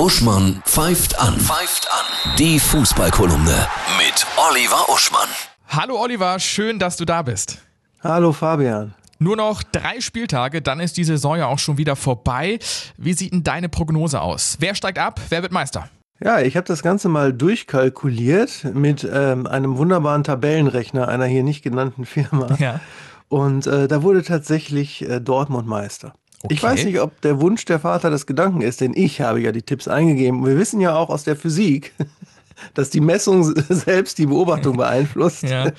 Uschmann pfeift an. Pfeift an. Die Fußballkolumne mit Oliver Uschmann. Hallo Oliver, schön, dass du da bist. Hallo Fabian. Nur noch drei Spieltage, dann ist die Saison ja auch schon wieder vorbei. Wie sieht denn deine Prognose aus? Wer steigt ab? Wer wird Meister? Ja, ich habe das Ganze mal durchkalkuliert mit ähm, einem wunderbaren Tabellenrechner einer hier nicht genannten Firma. Ja. Und äh, da wurde tatsächlich äh, Dortmund Meister. Okay. Ich weiß nicht, ob der Wunsch der Vater des Gedanken ist, denn ich habe ja die Tipps eingegeben. Wir wissen ja auch aus der Physik, dass die Messung selbst die Beobachtung beeinflusst. Ja.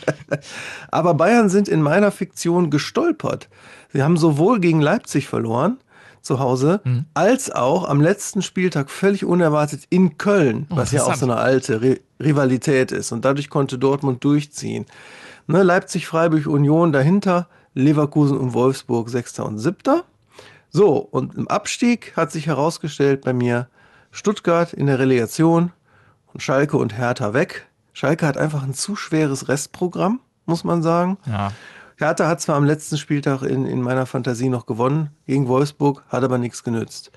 Aber Bayern sind in meiner Fiktion gestolpert. Sie haben sowohl gegen Leipzig verloren zu Hause, Mhm. als auch am letzten Spieltag völlig unerwartet in Köln, Oh, was ja auch so eine alte Ri Rivalität ist. Und dadurch konnte Dortmund durchziehen. Ne, Leipzig, Freiburg, Union dahinter, Leverkusen und Wolfsburg Sechster und Siebter. So, und im Abstieg hat sich herausgestellt bei mir Stuttgart in der Relegation und Schalke und Hertha weg. Schalke hat einfach ein zu schweres Restprogramm, muss man sagen. Ja. Hertha hat zwar am letzten Spieltag in, in meiner Fantasie noch gewonnen gegen Wolfsburg, hat aber nichts genützt.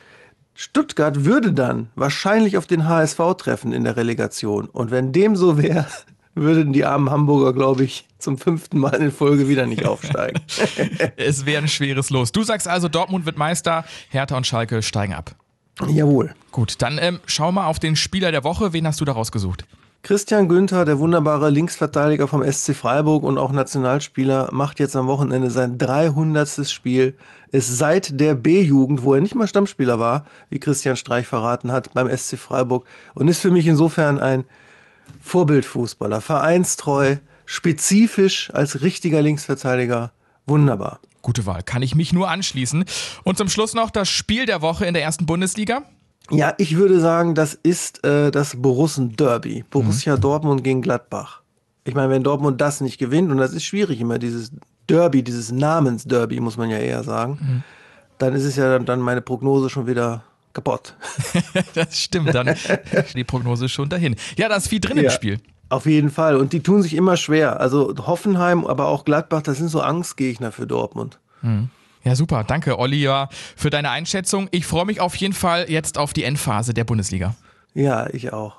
Stuttgart würde dann wahrscheinlich auf den HSV treffen in der Relegation. Und wenn dem so wäre, würden die armen Hamburger, glaube ich, zum fünften Mal in Folge wieder nicht aufsteigen. Es wäre ein schweres Los. Du sagst also, Dortmund wird Meister, Hertha und Schalke steigen ab. Jawohl. Gut, dann ähm, schau mal auf den Spieler der Woche. Wen hast du da rausgesucht? Christian Günther, der wunderbare Linksverteidiger vom SC Freiburg und auch Nationalspieler, macht jetzt am Wochenende sein 300. Spiel, ist seit der B-Jugend, wo er nicht mal Stammspieler war, wie Christian Streich verraten hat, beim SC Freiburg und ist für mich insofern ein Vorbildfußballer, vereinstreu, spezifisch als richtiger Linksverteidiger, wunderbar. Gute Wahl, kann ich mich nur anschließen. Und zum Schluss noch das Spiel der Woche in der ersten Bundesliga. Ja, ich würde sagen, das ist äh, das Borussen-Derby. Borussia Dortmund gegen Gladbach. Ich meine, wenn Dortmund das nicht gewinnt, und das ist schwierig immer, dieses Derby, dieses Namens-Derby, muss man ja eher sagen, dann ist es ja dann meine Prognose schon wieder kaputt. Das stimmt, dann ist die Prognose schon dahin. Ja, da ist viel drin im Ja. Spiel. Auf jeden Fall. Und die tun sich immer schwer. Also Hoffenheim, aber auch Gladbach, das sind so Angstgegner für Dortmund. Ja, super. Danke, Oliver, für deine Einschätzung. Ich freue mich auf jeden Fall jetzt auf die Endphase der Bundesliga. Ja, ich auch.